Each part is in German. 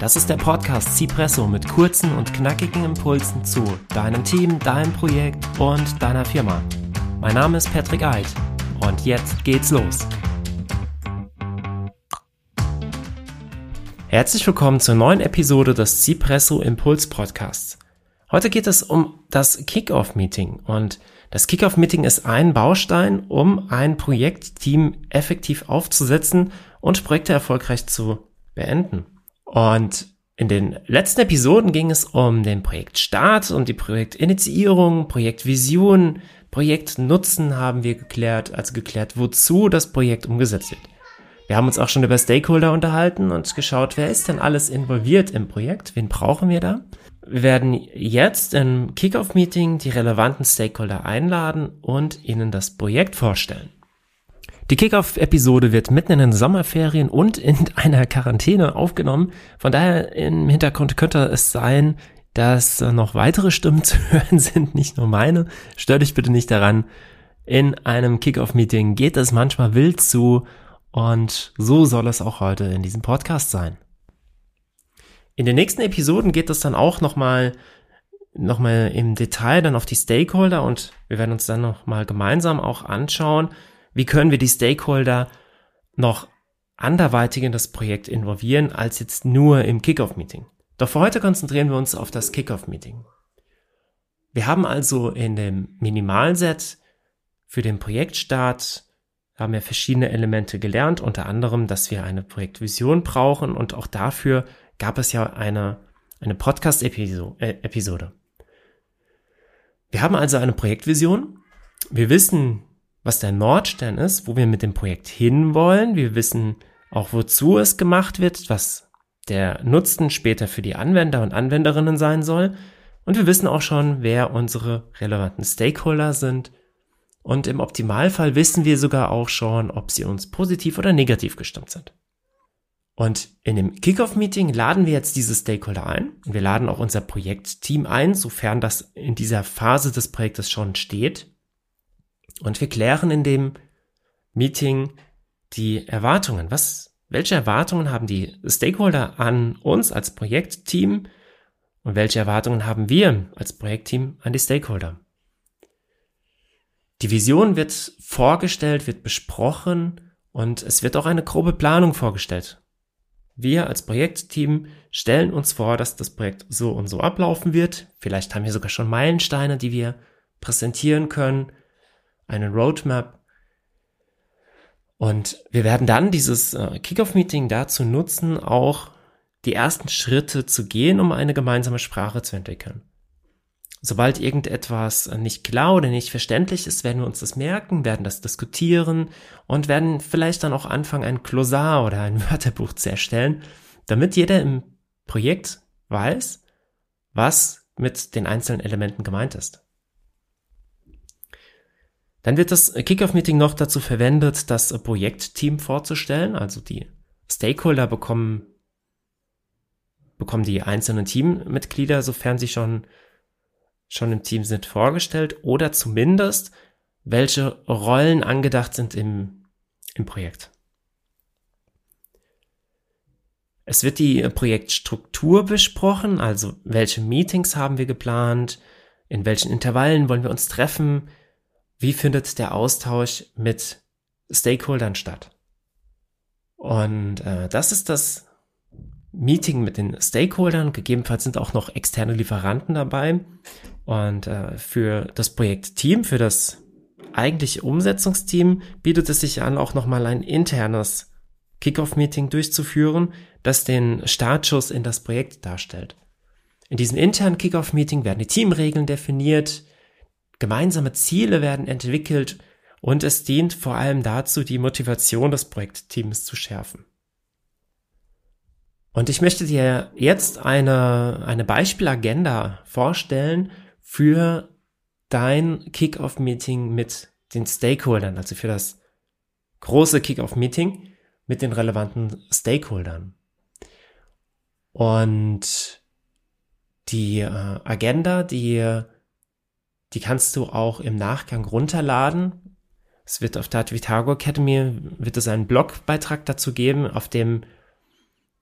Das ist der Podcast Cipresso mit kurzen und knackigen Impulsen zu deinem Team, deinem Projekt und deiner Firma. Mein Name ist Patrick Eid und jetzt geht's los. Herzlich willkommen zur neuen Episode des Cipresso Impuls Podcasts. Heute geht es um das Kickoff Meeting und das Kickoff Meeting ist ein Baustein, um ein Projektteam effektiv aufzusetzen und Projekte erfolgreich zu beenden. Und in den letzten Episoden ging es um den Projektstart, um die Projektinitiierung, Projektvision, Projektnutzen haben wir geklärt, also geklärt, wozu das Projekt umgesetzt wird. Wir haben uns auch schon über Stakeholder unterhalten und geschaut, wer ist denn alles involviert im Projekt, wen brauchen wir da. Wir werden jetzt im Kickoff-Meeting die relevanten Stakeholder einladen und ihnen das Projekt vorstellen. Die Kickoff-Episode wird mitten in den Sommerferien und in einer Quarantäne aufgenommen. Von daher im Hintergrund könnte es sein, dass noch weitere Stimmen zu hören sind, nicht nur meine. Stör dich bitte nicht daran. In einem Kickoff-Meeting geht es manchmal wild zu und so soll es auch heute in diesem Podcast sein. In den nächsten Episoden geht es dann auch nochmal noch mal im Detail dann auf die Stakeholder und wir werden uns dann nochmal gemeinsam auch anschauen, wie können wir die Stakeholder noch anderweitig in das Projekt involvieren, als jetzt nur im Kickoff-Meeting? Doch für heute konzentrieren wir uns auf das Kickoff-Meeting. Wir haben also in dem Minimalset für den Projektstart haben wir verschiedene Elemente gelernt, unter anderem, dass wir eine Projektvision brauchen und auch dafür gab es ja eine, eine Podcast-Episode. Wir haben also eine Projektvision. Wir wissen, was der Nordstern ist, wo wir mit dem Projekt hinwollen. Wir wissen auch, wozu es gemacht wird, was der Nutzen später für die Anwender und Anwenderinnen sein soll. Und wir wissen auch schon, wer unsere relevanten Stakeholder sind. Und im Optimalfall wissen wir sogar auch schon, ob sie uns positiv oder negativ gestimmt sind. Und in dem Kickoff-Meeting laden wir jetzt diese Stakeholder ein. Wir laden auch unser Projektteam ein, sofern das in dieser Phase des Projektes schon steht. Und wir klären in dem Meeting die Erwartungen. Was, welche Erwartungen haben die Stakeholder an uns als Projektteam und welche Erwartungen haben wir als Projektteam an die Stakeholder? Die Vision wird vorgestellt, wird besprochen und es wird auch eine grobe Planung vorgestellt. Wir als Projektteam stellen uns vor, dass das Projekt so und so ablaufen wird. Vielleicht haben wir sogar schon Meilensteine, die wir präsentieren können eine Roadmap. Und wir werden dann dieses äh, Kickoff-Meeting dazu nutzen, auch die ersten Schritte zu gehen, um eine gemeinsame Sprache zu entwickeln. Sobald irgendetwas nicht klar oder nicht verständlich ist, werden wir uns das merken, werden das diskutieren und werden vielleicht dann auch anfangen, ein Klosar oder ein Wörterbuch zu erstellen, damit jeder im Projekt weiß, was mit den einzelnen Elementen gemeint ist. Dann wird das Kickoff-Meeting noch dazu verwendet, das Projektteam vorzustellen. Also die Stakeholder bekommen, bekommen die einzelnen Teammitglieder, sofern sie schon, schon im Team sind, vorgestellt oder zumindest welche Rollen angedacht sind im, im Projekt. Es wird die Projektstruktur besprochen, also welche Meetings haben wir geplant, in welchen Intervallen wollen wir uns treffen, wie findet der Austausch mit Stakeholdern statt. Und äh, das ist das Meeting mit den Stakeholdern. Gegebenenfalls sind auch noch externe Lieferanten dabei. Und äh, für das Projektteam, für das eigentliche Umsetzungsteam bietet es sich an, auch nochmal ein internes Kickoff-Meeting durchzuführen, das den Startschuss in das Projekt darstellt. In diesem internen Kickoff-Meeting werden die Teamregeln definiert, Gemeinsame Ziele werden entwickelt und es dient vor allem dazu, die Motivation des Projektteams zu schärfen. Und ich möchte dir jetzt eine, eine Beispielagenda vorstellen für dein Kickoff-Meeting mit den Stakeholdern, also für das große Kickoff-Meeting mit den relevanten Stakeholdern. Und die äh, Agenda, die die kannst du auch im Nachgang runterladen. Es wird auf der Vitago Academy, wird es einen Blogbeitrag dazu geben, auf dem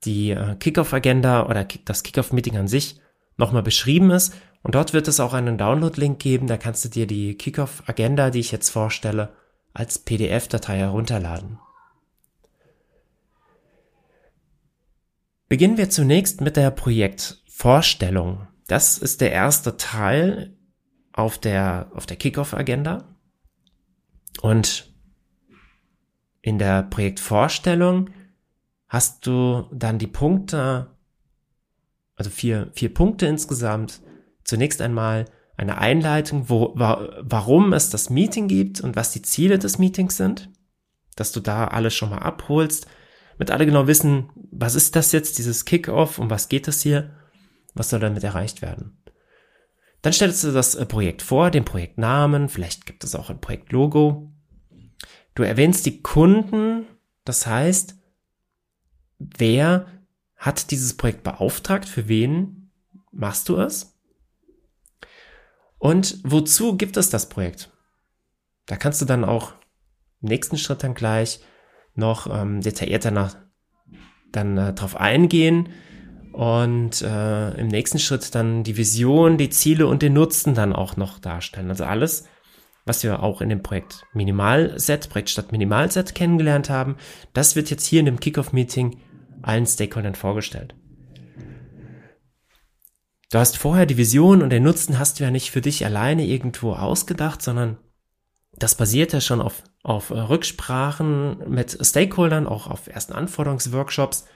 die äh, Kickoff-Agenda oder das Kickoff-Meeting an sich nochmal beschrieben ist. Und dort wird es auch einen Download-Link geben. Da kannst du dir die Kickoff-Agenda, die ich jetzt vorstelle, als PDF-Datei herunterladen. Beginnen wir zunächst mit der Projektvorstellung. Das ist der erste Teil auf der, auf der Kickoff-Agenda. Und in der Projektvorstellung hast du dann die Punkte, also vier, vier Punkte insgesamt. Zunächst einmal eine Einleitung, wo, wa, warum es das Meeting gibt und was die Ziele des Meetings sind, dass du da alles schon mal abholst, mit alle genau wissen, was ist das jetzt, dieses Kickoff, um was geht es hier, was soll damit erreicht werden. Dann stellst du das äh, Projekt vor, den Projektnamen, vielleicht gibt es auch ein Projektlogo. Du erwähnst die Kunden, das heißt, wer hat dieses Projekt beauftragt, für wen machst du es? Und wozu gibt es das Projekt? Da kannst du dann auch im nächsten Schritt dann gleich noch ähm, detaillierter nach, dann äh, drauf eingehen und äh, im nächsten Schritt dann die Vision, die Ziele und den Nutzen dann auch noch darstellen. Also alles, was wir auch in dem Projekt Minimalset, Projekt statt Minimalset kennengelernt haben, das wird jetzt hier in dem Kickoff-Meeting allen Stakeholdern vorgestellt. Du hast vorher die Vision und den Nutzen hast du ja nicht für dich alleine irgendwo ausgedacht, sondern das basiert ja schon auf, auf äh, Rücksprachen mit Stakeholdern, auch auf ersten Anforderungsworkshops.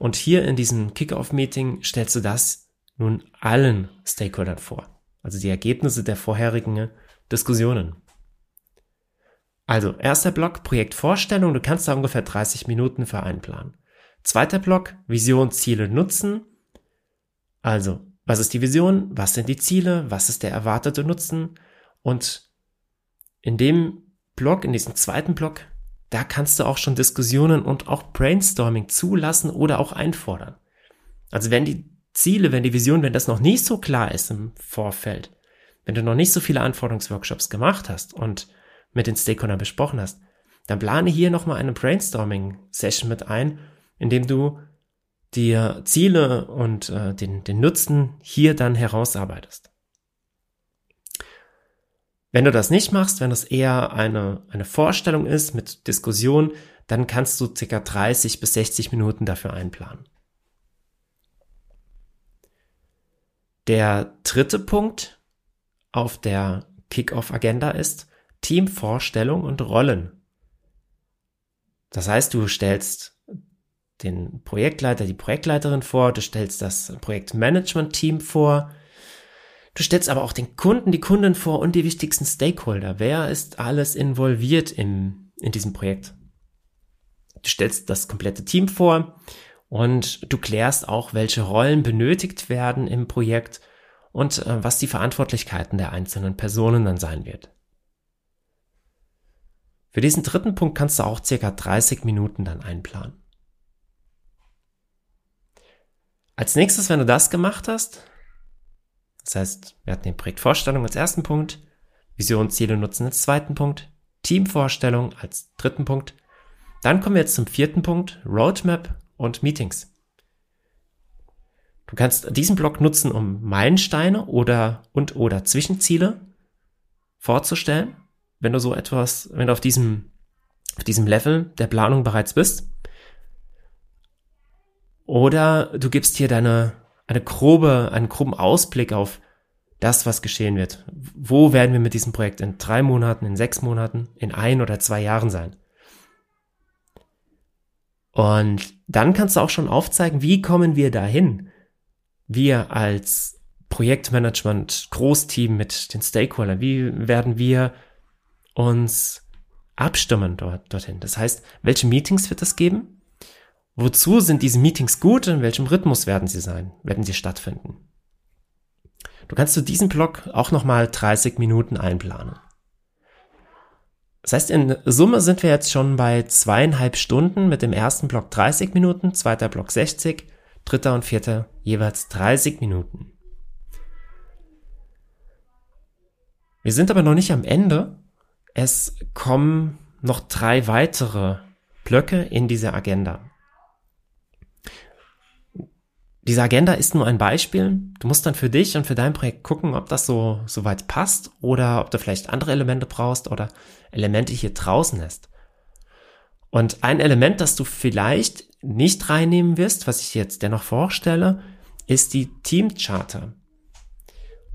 Und hier in diesem Kickoff-Meeting stellst du das nun allen Stakeholdern vor. Also die Ergebnisse der vorherigen Diskussionen. Also, erster Block, Projektvorstellung. Du kannst da ungefähr 30 Minuten für einplanen. Zweiter Block, Vision, Ziele, Nutzen. Also, was ist die Vision? Was sind die Ziele? Was ist der erwartete Nutzen? Und in dem Blog, in diesem zweiten Blog, da kannst du auch schon Diskussionen und auch Brainstorming zulassen oder auch einfordern. Also wenn die Ziele, wenn die Vision, wenn das noch nicht so klar ist im Vorfeld, wenn du noch nicht so viele Anforderungsworkshops gemacht hast und mit den Stakeholdern besprochen hast, dann plane hier nochmal eine Brainstorming-Session mit ein, indem du dir Ziele und äh, den, den Nutzen hier dann herausarbeitest. Wenn du das nicht machst, wenn es eher eine, eine Vorstellung ist mit Diskussion, dann kannst du ca. 30 bis 60 Minuten dafür einplanen. Der dritte Punkt auf der Kickoff-Agenda ist Teamvorstellung und Rollen. Das heißt, du stellst den Projektleiter, die Projektleiterin vor, du stellst das Projektmanagement-Team vor, Du stellst aber auch den Kunden, die Kunden vor und die wichtigsten Stakeholder. Wer ist alles involviert im, in diesem Projekt? Du stellst das komplette Team vor und du klärst auch, welche Rollen benötigt werden im Projekt und äh, was die Verantwortlichkeiten der einzelnen Personen dann sein wird. Für diesen dritten Punkt kannst du auch circa 30 Minuten dann einplanen. Als nächstes, wenn du das gemacht hast, das heißt, wir hatten den Projektvorstellung als ersten Punkt, Vision, Ziele, Nutzen als zweiten Punkt, Teamvorstellung als dritten Punkt. Dann kommen wir jetzt zum vierten Punkt, Roadmap und Meetings. Du kannst diesen Block nutzen, um Meilensteine oder und oder Zwischenziele vorzustellen, wenn du so etwas, wenn du auf diesem, auf diesem Level der Planung bereits bist. Oder du gibst hier deine eine grobe, einen groben Ausblick auf das, was geschehen wird. Wo werden wir mit diesem Projekt in drei Monaten, in sechs Monaten, in ein oder zwei Jahren sein? Und dann kannst du auch schon aufzeigen, wie kommen wir dahin? Wir als Projektmanagement, Großteam mit den Stakeholdern, wie werden wir uns abstimmen dort, dorthin? Das heißt, welche Meetings wird es geben? Wozu sind diese Meetings gut? In welchem Rhythmus werden sie sein? Werden sie stattfinden? Du kannst zu diesem Block auch nochmal 30 Minuten einplanen. Das heißt, in Summe sind wir jetzt schon bei zweieinhalb Stunden mit dem ersten Block 30 Minuten, zweiter Block 60, dritter und vierter jeweils 30 Minuten. Wir sind aber noch nicht am Ende. Es kommen noch drei weitere Blöcke in dieser Agenda. Diese Agenda ist nur ein Beispiel. Du musst dann für dich und für dein Projekt gucken, ob das so, so weit passt oder ob du vielleicht andere Elemente brauchst oder Elemente hier draußen lässt. Und ein Element, das du vielleicht nicht reinnehmen wirst, was ich jetzt dennoch vorstelle, ist die Teamcharter.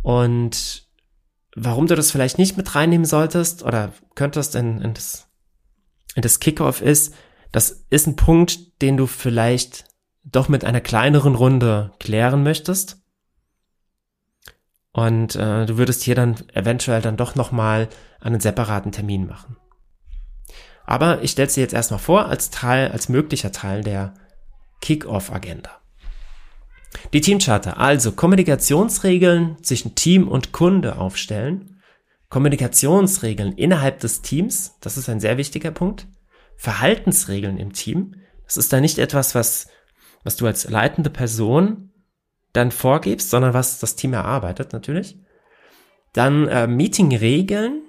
Und warum du das vielleicht nicht mit reinnehmen solltest oder könntest in, in das, in das Kickoff ist, das ist ein Punkt, den du vielleicht doch mit einer kleineren Runde klären möchtest. Und äh, du würdest hier dann eventuell dann doch nochmal einen separaten Termin machen. Aber ich stelle dir jetzt erstmal vor als Teil, als möglicher Teil der Kick-Off-Agenda. Die Teamcharter, also Kommunikationsregeln zwischen Team und Kunde aufstellen, Kommunikationsregeln innerhalb des Teams, das ist ein sehr wichtiger Punkt, Verhaltensregeln im Team, das ist da nicht etwas, was, was du als leitende Person dann vorgibst, sondern was das Team erarbeitet natürlich. Dann äh, Meetingregeln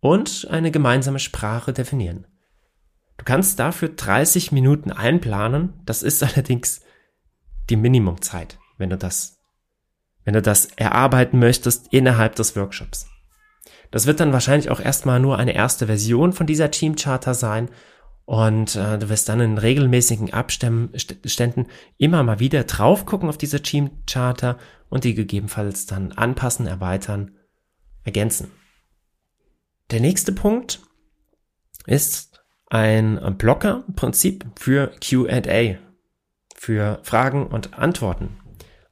und eine gemeinsame Sprache definieren. Du kannst dafür 30 Minuten einplanen. Das ist allerdings die Minimumzeit, wenn du das, wenn du das erarbeiten möchtest innerhalb des Workshops. Das wird dann wahrscheinlich auch erstmal nur eine erste Version von dieser Teamcharter sein und äh, du wirst dann in regelmäßigen Abständen immer mal wieder drauf gucken auf diese Teamcharter und die gegebenenfalls dann anpassen, erweitern, ergänzen. Der nächste Punkt ist ein Blocker-Prinzip für Q&A, für Fragen und Antworten.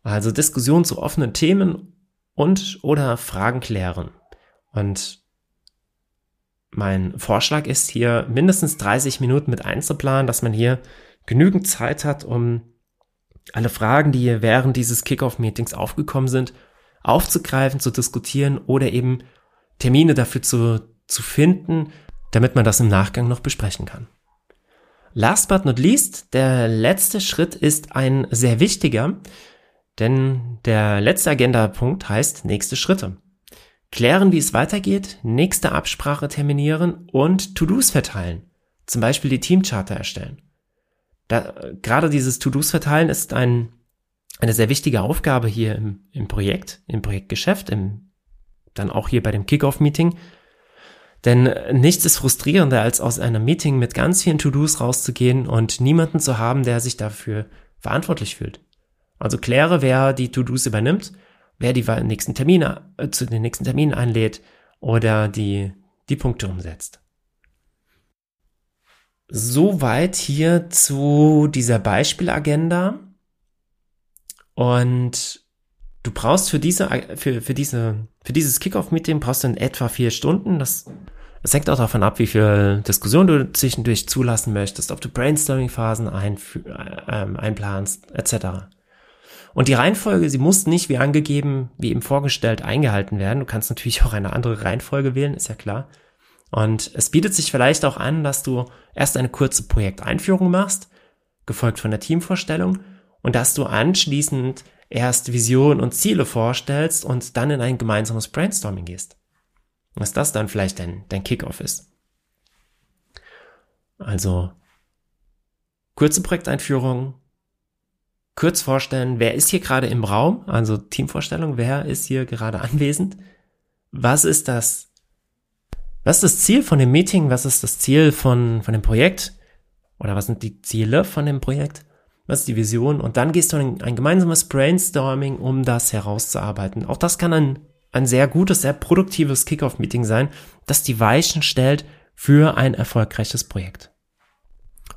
Also Diskussion zu offenen Themen und oder Fragen klären. Und mein Vorschlag ist hier mindestens 30 Minuten mit einzuplanen, dass man hier genügend Zeit hat, um alle Fragen, die während dieses Kickoff-Meetings aufgekommen sind, aufzugreifen, zu diskutieren oder eben Termine dafür zu, zu finden, damit man das im Nachgang noch besprechen kann. Last but not least, der letzte Schritt ist ein sehr wichtiger, denn der letzte Agenda-Punkt heißt nächste Schritte. Klären, wie es weitergeht, nächste Absprache terminieren und To-Dos verteilen. Zum Beispiel die Teamcharter erstellen. Da, gerade dieses To-Dos verteilen ist ein, eine sehr wichtige Aufgabe hier im, im Projekt, im Projektgeschäft, im, dann auch hier bei dem Kickoff-Meeting, denn nichts ist frustrierender, als aus einem Meeting mit ganz vielen To-Dos rauszugehen und niemanden zu haben, der sich dafür verantwortlich fühlt. Also kläre, wer die To-Dos übernimmt, wer die nächsten Termine, äh, zu den nächsten Terminen einlädt oder die, die Punkte umsetzt. Soweit hier zu dieser Beispielagenda. Und du brauchst für diese, für, für diese, für dieses Kickoff-Meeting brauchst du in etwa vier Stunden. Das es hängt auch davon ab, wie viel Diskussion du zwischendurch zulassen möchtest, ob du Brainstorming-Phasen ein, äh, einplanst, etc. Und die Reihenfolge, sie muss nicht wie angegeben, wie eben vorgestellt, eingehalten werden. Du kannst natürlich auch eine andere Reihenfolge wählen, ist ja klar. Und es bietet sich vielleicht auch an, dass du erst eine kurze Projekteinführung machst, gefolgt von der Teamvorstellung, und dass du anschließend erst Vision und Ziele vorstellst und dann in ein gemeinsames Brainstorming gehst was das dann vielleicht dein, dein Kickoff ist. Also kurze Projekteinführung, kurz vorstellen, wer ist hier gerade im Raum, also Teamvorstellung, wer ist hier gerade anwesend, was ist das, was ist das Ziel von dem Meeting, was ist das Ziel von, von dem Projekt? Oder was sind die Ziele von dem Projekt, was ist die Vision? Und dann gehst du in ein gemeinsames Brainstorming, um das herauszuarbeiten. Auch das kann ein ein sehr gutes, sehr produktives Kickoff-Meeting sein, das die Weichen stellt für ein erfolgreiches Projekt.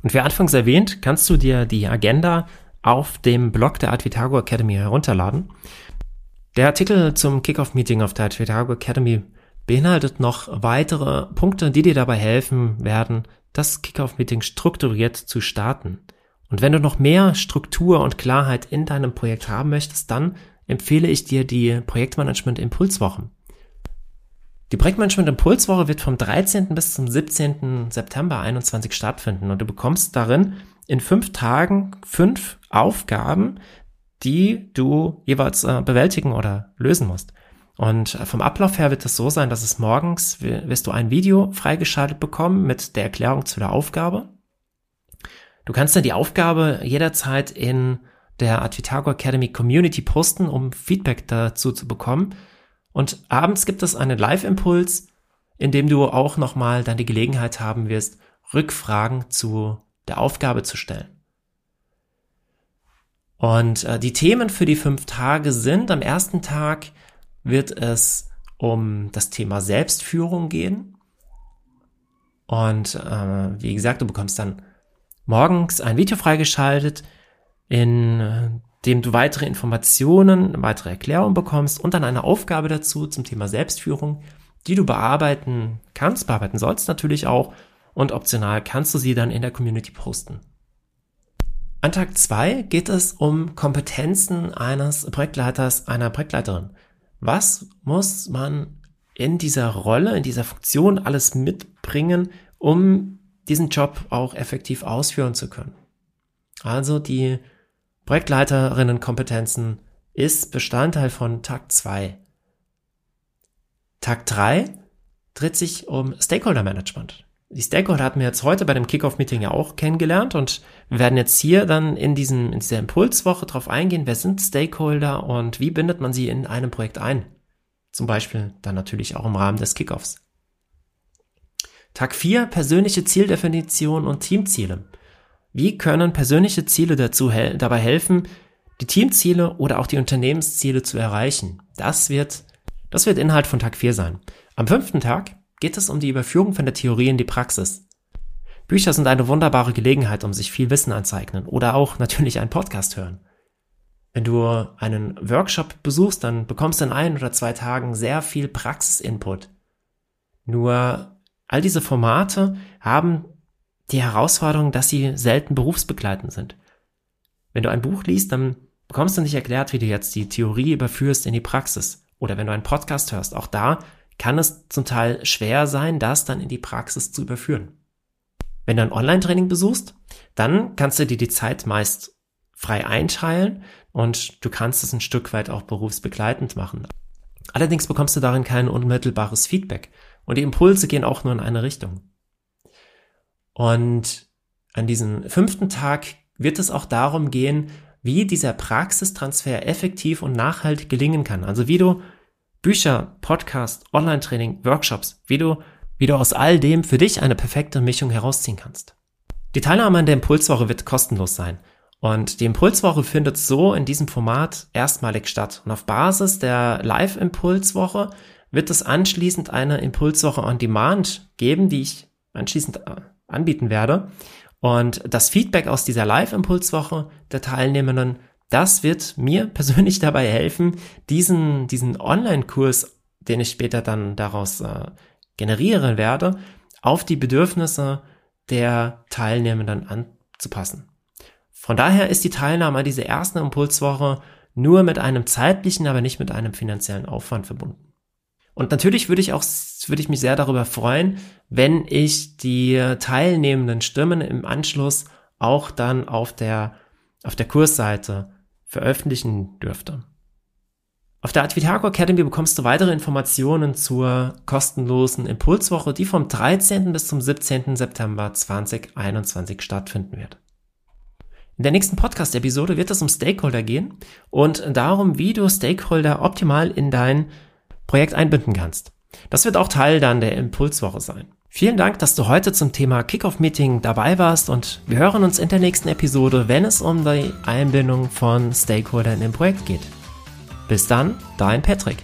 Und wie anfangs erwähnt, kannst du dir die Agenda auf dem Blog der Advitago Academy herunterladen. Der Artikel zum Kickoff-Meeting auf der Advitago Academy beinhaltet noch weitere Punkte, die dir dabei helfen werden, das Kickoff-Meeting strukturiert zu starten. Und wenn du noch mehr Struktur und Klarheit in deinem Projekt haben möchtest, dann empfehle ich dir die Projektmanagement Impulswochen. Die Projektmanagement Impulswoche wird vom 13. bis zum 17. September 21 stattfinden und du bekommst darin in fünf Tagen fünf Aufgaben, die du jeweils äh, bewältigen oder lösen musst. Und vom Ablauf her wird es so sein, dass es morgens wirst du ein Video freigeschaltet bekommen mit der Erklärung zu der Aufgabe. Du kannst dann die Aufgabe jederzeit in der Advitago Academy Community posten, um Feedback dazu zu bekommen. Und abends gibt es einen Live-Impuls, in dem du auch nochmal dann die Gelegenheit haben wirst, Rückfragen zu der Aufgabe zu stellen. Und äh, die Themen für die fünf Tage sind, am ersten Tag wird es um das Thema Selbstführung gehen. Und äh, wie gesagt, du bekommst dann morgens ein Video freigeschaltet, in äh, dem du weitere Informationen, weitere Erklärungen bekommst und dann eine Aufgabe dazu zum Thema Selbstführung, die du bearbeiten kannst, bearbeiten sollst natürlich auch und optional kannst du sie dann in der Community posten. An Tag zwei geht es um Kompetenzen eines Projektleiters, einer Projektleiterin. Was muss man in dieser Rolle, in dieser Funktion alles mitbringen, um diesen Job auch effektiv ausführen zu können? Also die Projektleiterinnenkompetenzen ist Bestandteil von Tag zwei. Tag drei dreht sich um Stakeholder Management die Stakeholder hatten wir jetzt heute bei dem Kickoff-Meeting ja auch kennengelernt und werden jetzt hier dann in, diesem, in dieser Impulswoche drauf eingehen, wer sind Stakeholder und wie bindet man sie in einem Projekt ein. Zum Beispiel dann natürlich auch im Rahmen des Kickoffs. Tag 4, persönliche Zieldefinition und Teamziele. Wie können persönliche Ziele dazu hel dabei helfen, die Teamziele oder auch die Unternehmensziele zu erreichen? Das wird, das wird Inhalt von Tag 4 sein. Am fünften Tag geht es um die Überführung von der Theorie in die Praxis. Bücher sind eine wunderbare Gelegenheit, um sich viel Wissen anzueignen oder auch natürlich einen Podcast hören. Wenn du einen Workshop besuchst, dann bekommst du in ein oder zwei Tagen sehr viel Praxisinput. Nur all diese Formate haben die Herausforderung, dass sie selten berufsbegleitend sind. Wenn du ein Buch liest, dann bekommst du nicht erklärt, wie du jetzt die Theorie überführst in die Praxis. Oder wenn du einen Podcast hörst, auch da kann es zum Teil schwer sein, das dann in die Praxis zu überführen. Wenn du ein Online-Training besuchst, dann kannst du dir die Zeit meist frei einteilen und du kannst es ein Stück weit auch berufsbegleitend machen. Allerdings bekommst du darin kein unmittelbares Feedback und die Impulse gehen auch nur in eine Richtung. Und an diesem fünften Tag wird es auch darum gehen, wie dieser Praxistransfer effektiv und nachhaltig gelingen kann. Also wie du Bücher, Podcast, Online-Training, Workshops, wie du, wie du aus all dem für dich eine perfekte Mischung herausziehen kannst. Die Teilnahme an der Impulswoche wird kostenlos sein. Und die Impulswoche findet so in diesem Format erstmalig statt. Und auf Basis der Live-Impulswoche wird es anschließend eine Impulswoche on Demand geben, die ich anschließend äh, anbieten werde. Und das Feedback aus dieser Live-Impulswoche der Teilnehmenden das wird mir persönlich dabei helfen, diesen, diesen Online-Kurs, den ich später dann daraus äh, generieren werde, auf die Bedürfnisse der Teilnehmenden anzupassen. Von daher ist die Teilnahme an dieser ersten Impulswoche nur mit einem zeitlichen, aber nicht mit einem finanziellen Aufwand verbunden. Und natürlich würde ich auch, würde ich mich sehr darüber freuen, wenn ich die teilnehmenden Stimmen im Anschluss auch dann auf der, auf der Kursseite veröffentlichen dürfte. Auf der Advitaco Academy bekommst du weitere Informationen zur kostenlosen Impulswoche, die vom 13. bis zum 17. September 2021 stattfinden wird. In der nächsten Podcast-Episode wird es um Stakeholder gehen und darum, wie du Stakeholder optimal in dein Projekt einbinden kannst. Das wird auch Teil dann der Impulswoche sein. Vielen Dank, dass du heute zum Thema Kickoff-Meeting dabei warst und wir hören uns in der nächsten Episode, wenn es um die Einbindung von Stakeholdern im Projekt geht. Bis dann, dein Patrick.